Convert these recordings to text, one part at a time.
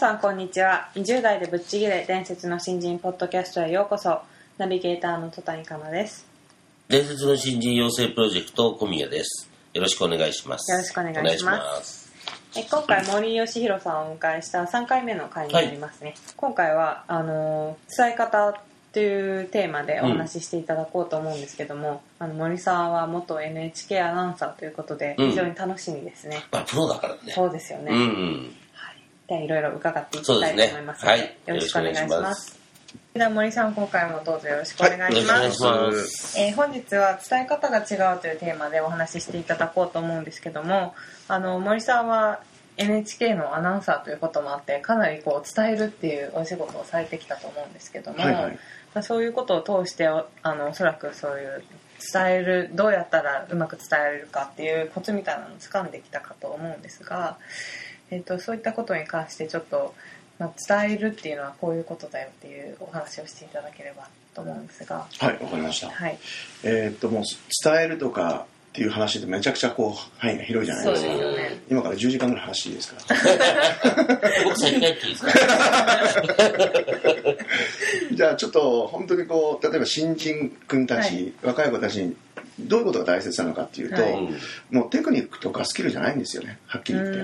さんこんにちは。20代でぶっちぎれ伝説の新人ポッドキャストへようこそ。ナビゲーターの戸谷香奈です。伝説の新人養成プロジェクト小宮です。よろしくお願いします。よろしくお願いします。え今回森喜弘さんをお迎えした3回目の回になりますね、今回はあのー伝え方というテーマでお話ししていただこうと思うんですけども、あの森さんは元 NHK アナウンサーということでうん。非常に楽しみですね、まあ、プロだからね。そうですよね、うんうん。はい、ではいろいろ伺っていきたいと思いますのでね。はい。よろしくお願いしまます。では森さん今回もどうぞよろしくお願いします、しくお願いします。えー本日は伝え方が違うというテーマでお話ししていただこうと思うんですけどもあの森さんは NHK のアナウンサーということもあってかなりこう伝えるっていうお仕事をされてきたと思うんですけども、はいはい。まあ、そういうことを通しておあのおそらくそういう伝えるどうやったらうまく伝えられるかっていうコツみたいなのを掴んできたかと思うんですが、えー、とそういったことに関してちょっと、まあ、伝えるっていうのはこういうことだよっていうお話をしていただければと思うんですが。はい、わかりました。はいえーっと、もう伝えるとかっていう話でめちゃくちゃこう範囲が広いじゃないそうですすよね。今から10時間ぐらい話ですか？僕先に入っていいですか？じゃあちょっと本当にこう、例えば新人君たち、若い子たちにどういうことが大切なのかっていうと、はい。うんもうテクニックとかスキルじゃないんですよね、はっきうり言って。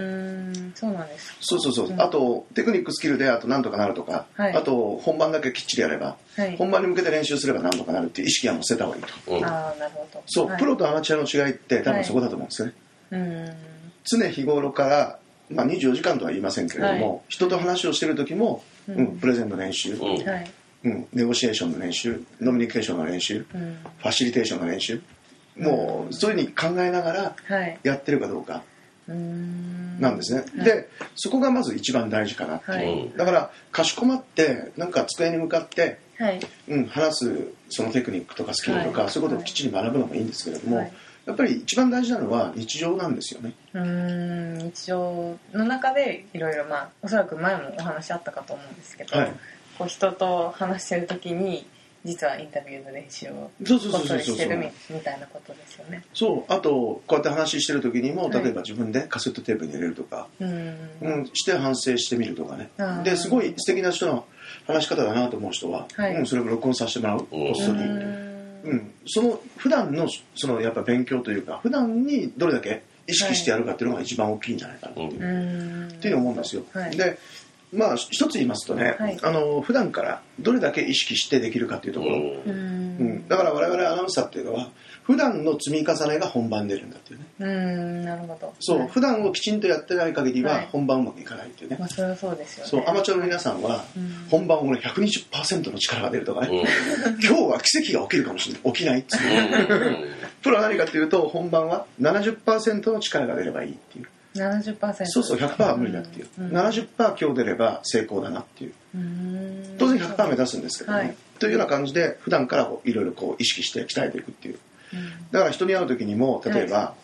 そうなんですそうそうそう。うん。あと、テクニック、スキルであとなんとかなるとか、はい。あと本番だけきっちりやれば、はい。本番に向けて練習すればなんとかなるっていう意識はもう捨てた方がいいと。うんああなるほど。そう、はい。プロとアマチュアの違いって多分そこだと思うんですよね。うーん常日頃から、まあ、24時間とは言いませんけれども、は人と話をしてる時も、ううんんプレゼンの練習、うん。はい。うんネゴシエーションの練習ノミニケーションの練習うん。ファシリテーションの練習もうそういうふうに考えながらはい。やってるかどうかなんですね、はい。でそこがまず一番大事かな。っていう、はい。うん。だからかしこまってなんか机に向かって、はい。うん、話すそのテクニックとかスキルとか、はい。そういうことをきっちり学ぶのもいいんですけれども、はい。やっぱり一番大事なのは日常なんですよね。うーん。日常の中でいろいろまあおそらく前もお話あったかと思うんですけど、はい。こう人と話してる時に実はインタビューの練習をそうそうこっそそうそう。そうりしてるみみたいなことですよね。そう。あとこうやって話してる時にもはい。例えば自分でカセットテープに入れるとか、うーん。うん、して反省してみるとかね。ですごい素敵な人の話し方だなと思う人は、はい。うん、それを録音させてもらう。こうんっそり、うん。ん、その普段のそのやっぱ勉強というか普段にどれだけ意識してやるかっていうのが一番大きいんじゃないかなっていう,、うん。うーんっていう思うんですよ、はい。でまあ一つ言いますとね、はい。あの普段からどれだけ意識してできるかっていうところ、うん。だから我々アナウンサーっていうのは普段の積み重ねが本番出るんだっていうね。うーんなるほど。そう、はい。普段をきちんとやってない限りははい。本番うまくいかないっていうね、まあそれはそうですよね。そうアマチュアの皆さんはうん。本番俺120%の力が出るとかね、うん。今日は奇跡が起きるかもしれない。起きないっつってうん。プロは何かっていうと本番は70%の力が出ればいいっていう70%そうそう100%は無理だっていう、うん。70%今日出れば成功だなっていう。当然100%目指すんですけどね、はい。というような感じで普段からいろいろこう意識して鍛えていくっていう。うん。だから人に会う時にも例えば、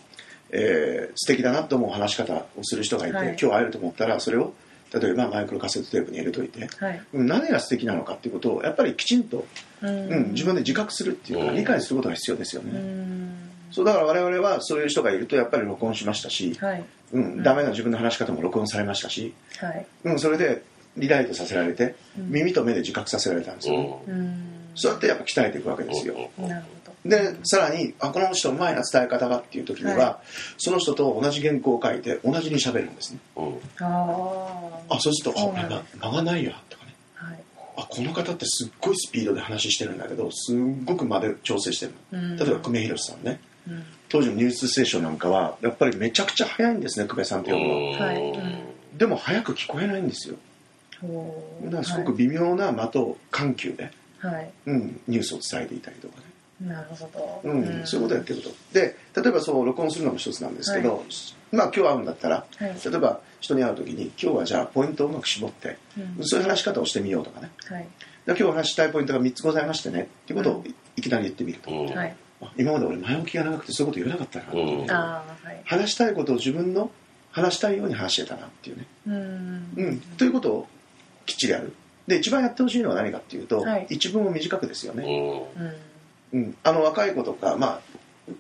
えー素敵だなと思う話し方をする人がいて、はい。今日会えると思ったらそれを例えばマイクロカセットテープに入れといてはい。うん何が素敵なのかっていうことをやっぱりきちんと、ううん、自分で自覚するっていうかうん。理解することが必要ですよね、そうだから我々はそういう人がいるとやっぱり録音しましたし、はい。うん、ダメな自分の話し方も録音されましたし、はい。うん、それでリライトさせられてうん。耳と目で自覚させられたんですよね、うーん。そうやってやっぱ鍛えていくわけですよ、なるほでさらにあこの人うまいな伝え方がっていう時には、はその人と同じ原稿を書いて同じに喋るんですね。うん。どああそうすると「そうなんだ。あやば間がないや」とかね。あはい。あこの方ってすっごいスピードで話してるんだけどすっごく間で調整してるうん。例えば久米宏さんね。うん当時の「ニュースステーション」なんかはやっぱりめちゃくちゃ速いんですね久米さんっていうの。ははい。でも早く聞こえないんですよ。だからすごく微妙な間と緩急で、はい。はいうん、ニュースを伝えていたりとかね。なるほど、うんそういうことやってること。で例えばそう録音するのも一つなんですけど、まあ今日会うんだったら、はい。例えば人に会う時に今日はじゃあポイントをうまく絞って、うん。そういう話し方をしてみようとかね。はい。で今日お話したいポイントが3つございましてねっていうことをいきなり言ってみると、うん。はい。あ今まで俺前置きが長くてそういうこと言えなかったな、う。ん。はい。話したいことを自分の話したいように話してたな。っていうね、うん。うん、ということをきっちりやる。で一番やってほしいのは何かっていうと、はい。一文を短くですよね、うん。あの若い子とか、まあ、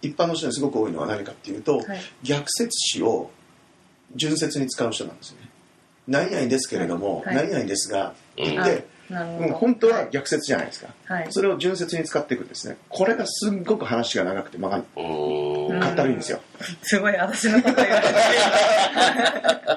一般の人にすごく多いのは何かっていうと、はい。逆説詞を順説に使う人なんですよね何々ですけれども、はいはい何々ですがって言っあて、うん、本当は逆説じゃないですか、はい。それを順説に使っていくんですねこれがすっごく話が長くて間がうんかったるいんですよ。すごい私のこと言われて。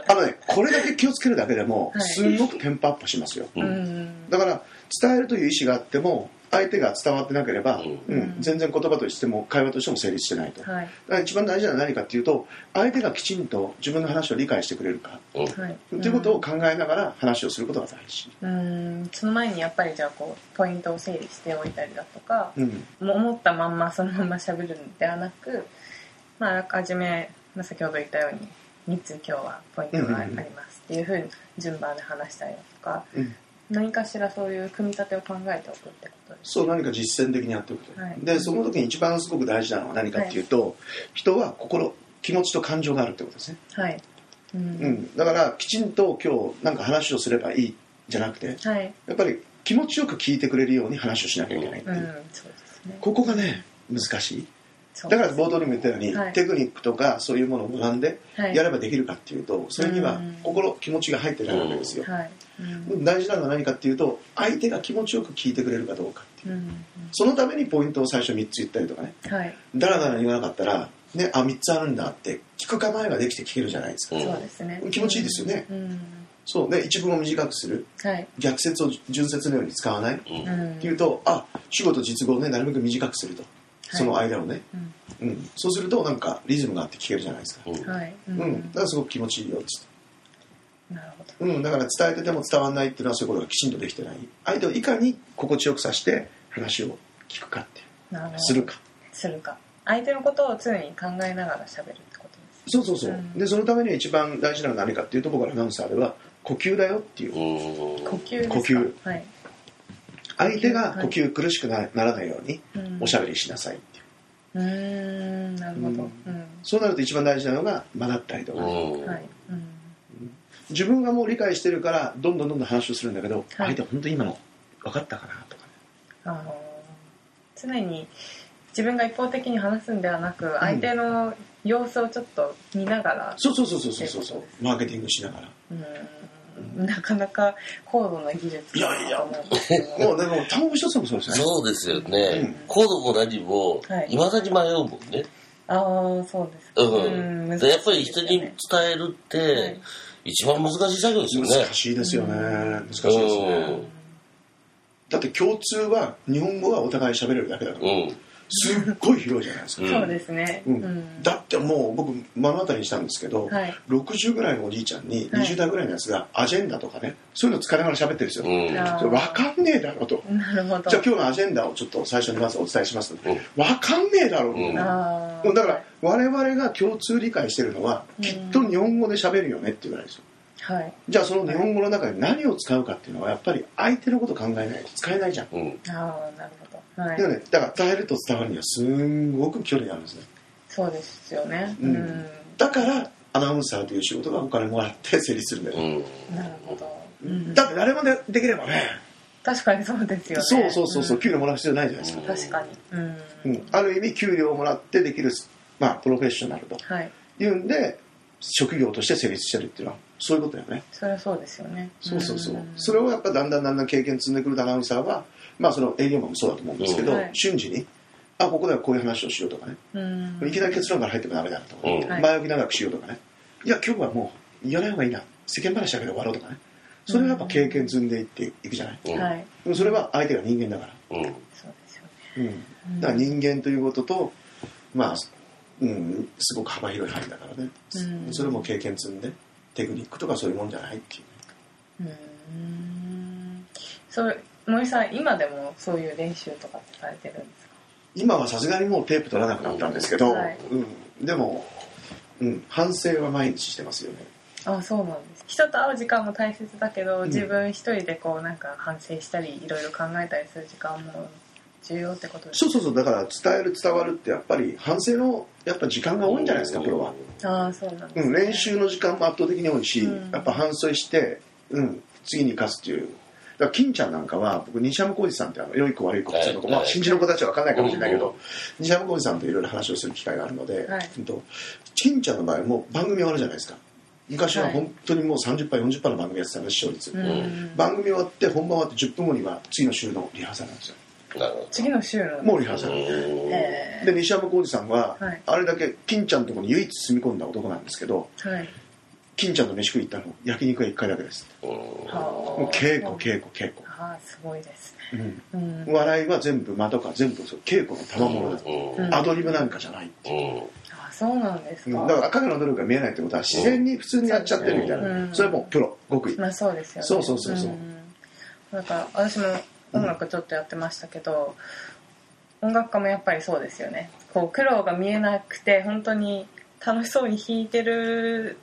あのねこれだけ気をつけるだけでもはい。すんごくテンポアップしますよ、ううん。だから伝えるという意思があっても相手が伝わってなければ、ううん全然言葉としても会話としても成立してないと、だかはいら一番大事なのは何かっていうと相手がきちんと自分の話を理解してくれるか。うんはい。ということを考えながら話をすることが大事、うん。その前にやっぱりじゃあこうポイントを整理しておいたりだとかうん。もう思ったまんまそのまま喋るんではなく、まあ、あらかじめ、まあ、先ほど言ったように3つ今日はポイントがありますっていうふうに順番で話したりだとかうん何かしらそういう組み立てを考えておくってことですそう何か実践的にやっておくと、はい。でその時に一番すごく大事なのは何かっていうと、人は心気持ちと感情があるってことですね、はい。うん。うん、だからきちんと今日なんか話をすればいいじゃなくてはい。やっぱり気持ちよく聞いてくれるように話をしなきゃいけないっていう、うん。そうですね。ここがね難しいだから冒頭にも言ったように、はい。テクニックとかそういうものを学んではい。やればできるかっていうとそれにはうん。心気持ちが入ってないわけですよ、はい。うん。大事なのは何かっていうと相手が気持ちよく聞いてくれるかどうかっていう。うんそのためにポイントを最初3つ言ったりとかね。はい。だらだら言わなかったら、ね、あ3つあるんだって聞く構えができて聞けるじゃないですか、うん。そうですね。気持ちいいですよね。うん。そう。で一文を短くする。はい。逆説を順説のように使わない。っていうとあ主語と実語をねなるべく短くするとその間をね、うん。うん、そうするとなんかリズムがあって聞けるじゃないですか、うん。はい。うん。うん、だからすごく気持ちいいよっつって。なるほど。うん、だから伝えてても伝わらないっていうのはそういうことがきちんとできてない。相手をいかに心地よくさして話を聞くかっていう。なるほど。するか。するか。相手のことを常に考えながら喋るってことですそうそうそう、うん。でそのためには一番大事なのは何かっていうと僕らアナウンサーでは呼吸だよっていう。うん呼吸ですか。呼吸。はい相手が呼吸苦しくなならないようにうん。おしゃべりしなさいっていう。うーんなるほど。ううん。んそうなると一番大事なのが間だったりとか、うんはい。うん。自分がもう理解してるからどんどんどんどん話をするんだけど、はい。相手本当に今の分かったかなとかね。あの常に自分が一方的に話すんではなく相手の様子をちょっと見ながら。そうそうそうそうそうそうそう。マーケティングしながら。うんなかなか高度な技術だなと思うんですけど。もうでも単語一つもそうですね。そうですよね、うん。コードも何もはい。いまだに迷うもんね、ああそうですか。うん。難しいでやっぱり人に伝えるって、はい。一番難しい作業ですよね。難しいですよね。難しいですね。だって共通は日本語がお互い喋れるだけだから、うんすっごい広いじゃないですか、うん。そうですね。うん。うん。だってもう僕目の当たりにしたんですけど、はい。60ぐらいのおじいちゃんにはい。20代ぐらいのやつがアジェンダとかねそういうの使いながら喋ってるんですよ、うん。分かんねえだろと。なるほど。じゃあ今日のアジェンダをちょっと最初にまずお伝えしますので、うん。分かんねえだろう、うん。あだから我々が共通理解してるのはきっと日本語で喋るよねっていうぐらいですよ。あはい。じゃあその日本語の中で何を使うかっていうのはやっぱり相手のこと考えないと使えないじゃん、うん。ああなるほどはい。だからねだから伝えると伝わるにはすんごく距離があるんですね。そうですよね。ううん。んだからアナウンサーという仕事がお金もらって成立するんだよ、うん。なるほど。うん。だって誰もでできればね。確かにそうですよね。そうそうそうそう、ん。給料もらう必要ないじゃないですか、確かに。うん。うん。ある意味給料をもらってできる、まあ、プロフェッショナルとはい。いうんで職業として成立してるっていうのはそういうことだよね。それはそうですよね。そうそうそう、ん。それをやっぱだんだんだんだん経験積んでくるアナウンサーはまあその営業マンもそうだと思うんですけど、うん。はい。瞬時にあここではこういう話をしようとかね、うん。いきなり結論から入ってもダメだなとか、うん。はい。前置き長くしようとかね。いや今日はもう言わない方がいいな。世間話だけで終わろうとかね。それはやっぱ経験積んでいっていくじゃない、うん。それは相手が人間だから、うん。だから人間ということとまあ、うん、すごく幅広い範囲だからね、うん。それも経験積んでテクニックとかそういうもんじゃないっていう。うん。そう森さん今でもそういう練習とかってされてるんですか？今はさすがにもうテープ取らなくなったんですけど、はい。うん、でも、うん、反省は毎日してますよね。あそうなんです。人と会う時間も大切だけど、ん。自分一人でこうなんか反省したりいろいろ考えたりする時間も重要ってことですそうそうそうだから伝える伝わるってやっぱり反省のやっぱ時間が多いんじゃないですかプロは、ああそうなんです、うん、練習の時間も圧倒的に多いし、うん。やっぱ反省して、うん、次に生かすっていうだから金ちゃんなんかは僕西山浩二さんってあの良い子悪い子普通の子、まあ、新人の子たちは分かんないかもしれないけど、うん西山浩二さんといろいろ話をする機会があるので、はい。金ちゃんの場合も番組終わるじゃないですか。昔は本当にもう30杯40杯の番組やってたの視聴率、うん。番組終わって本番終わって10分後には次の週のリハーサルなんですよ。次の週の。もうリハーサル、で西山浩二さんは、はい。あれだけ金ちゃんのところに唯一住み込んだ男なんですけどーはい金ちゃんと飯食い行ったの焼肉は1回だけです。うんもう稽古稽古稽古、ああすごいですうん。うん。笑いは全部間とか全部そう稽古の賜物だ、うん。アドリブなんかじゃない、う。んあそうなんですか、うん。だから影の努力が見えないってことは自然に普通にやっちゃってるみたいな、うん。それはもうプロ極意、まあそうですよね。そうそうそうそうん。なんか私も音楽ちょっとやってましたけど、音楽家もやっぱりそうですよね。こう苦労が見えなくて本当に楽しそうに弾いてる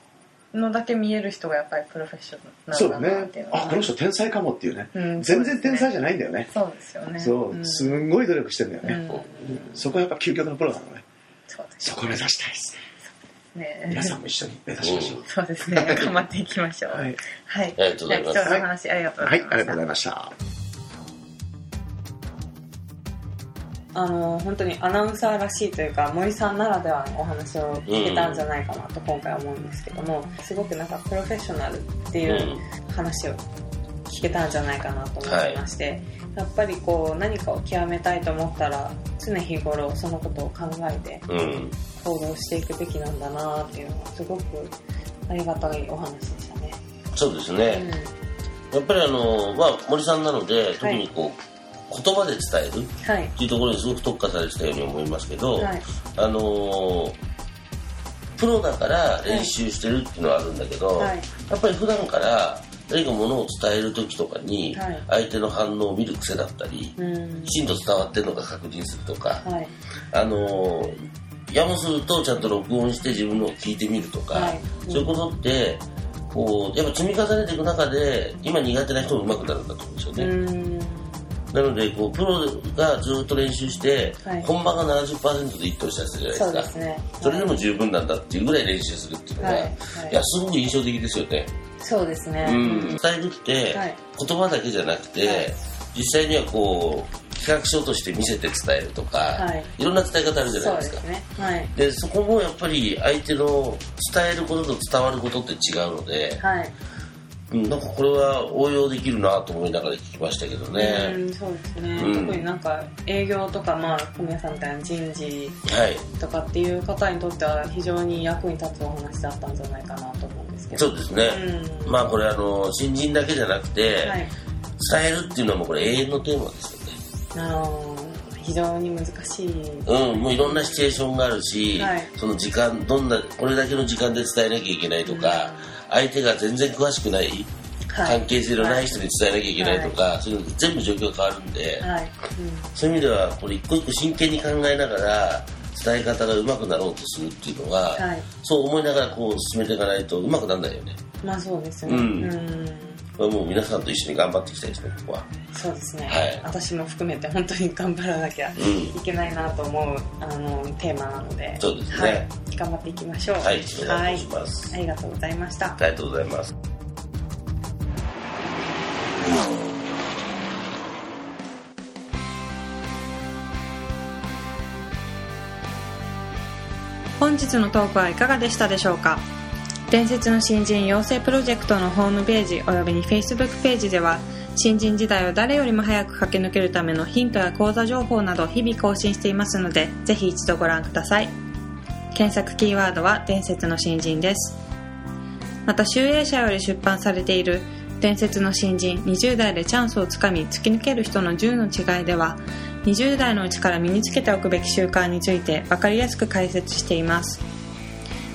のだけ見える人がやっぱりプロフェッショナそうだねルだなっていうのは。あこの人天才かもっていうね、うん全然天才じゃゃないんだよね。そうですよね。そう、ん。すんごい努力してんだよね、うん。そこはやっぱ究極のプロなのね。そうです。そこ目指したいです。ね。皆さんも一緒に目指しましょう、そうですね。頑張っていきましょう。はい、はい、ありがとうございます。じゃあ貴重なお話ありがとうございました、はいありがとうございましたあの本当にアナウンサーらしいというか森さんならではのお話を聞けたんじゃないかなと今回思うんですけどもすごくなんかプロフェッショナルっていう話を聞けたんじゃないかなと思いまして、やっぱりこう何かを極めたいと思ったら常日頃そのことを考えてうん。行動していくべきなんだなっていうのはすごくありがたいお話でしたね。そうですね、やっぱりあの、まあ、森さんなので特にこう、言葉で伝えるはい。っていうところにすごく特化されてたように思いますけど、はい。あのープロだから練習してるっていうのはあるんだけど、はい。やっぱり普段から何かものを伝える時とかにはい。相手の反応を見る癖だったり、うん。きちんと伝わってるのか確認するとか、はい。あのーやもするとちゃんと録音して自分のを聞いてみるとか、はい。そういうことってこうやっぱ積み重ねていく中で今苦手な人も上手くなるんだと思うんですよね。うんなのでこうプロがずっと練習して、はい。本番が70%で一等したりするじゃないですか。ですね。それでも十分なんだっていうぐらい練習するっていうのが、はい。いはい。やすごく印象的ですよね、そうですね、うん、伝えるって、はい。言葉だけじゃなくて、はい。実際にはこう企画書として見せて伝えるとか、はい。いろんな伝え方あるじゃないでか。そね。はい。でそこもやっぱり相手の伝えることと伝わることって違うので、はいうん、なんかこれは応用できるなと思いながら聞きましたけどね、うんそうですね、うん。特になんか営業とかまあ小宮さんみたいな人事はい。とかっていう方にとっては非常に役に立つお話だったんじゃないかなと思うんですけど。そうですね、うん。まあこれあの新人だけじゃなくて、はい。伝えるっていうのはもうこれ永遠のテーマですよね。あの非常に難しい。うん、もういろんなシチュエーションがあるし、はい。その時間どんなこれだけの時間で伝えなきゃいけないとか、相手が全然詳しくない、はい。関係性のない人に伝えなきゃいけないとか、そういうの全部状況変わるんで、はい、そういう意味ではこれ一個一個真剣に考えながら伝え方が上手くなろうとするっていうのは、はい。そう思いながらこう進めていかないと上手くならないよね。うん、まあそうですね。うん。うんこれはもう皆さんと一緒に頑張っていきたいですねここは。そうですね、はい。私も含めて本当に頑張らなきゃいうん。けないなと思うあのテーマなので。そうですね。はい、頑張っていきましょう。はいお願いします、はい。ありがとうございました。ありがとうございます。本日のトークはいかがでしたでしょうか？伝説の新人養成プロジェクトのホームページおよびに Facebook ページでは新人時代を誰よりも早く駆け抜けるためのヒントや講座情報など日々更新していますのでぜひ一度ご覧ください。検索キーワードは伝説の新人です。また集英社より出版されている伝説の新人20代でチャンスをつかみ突き抜ける人の10の違いでは20代のうちから身につけておくべき習慣について分かりやすく解説しています。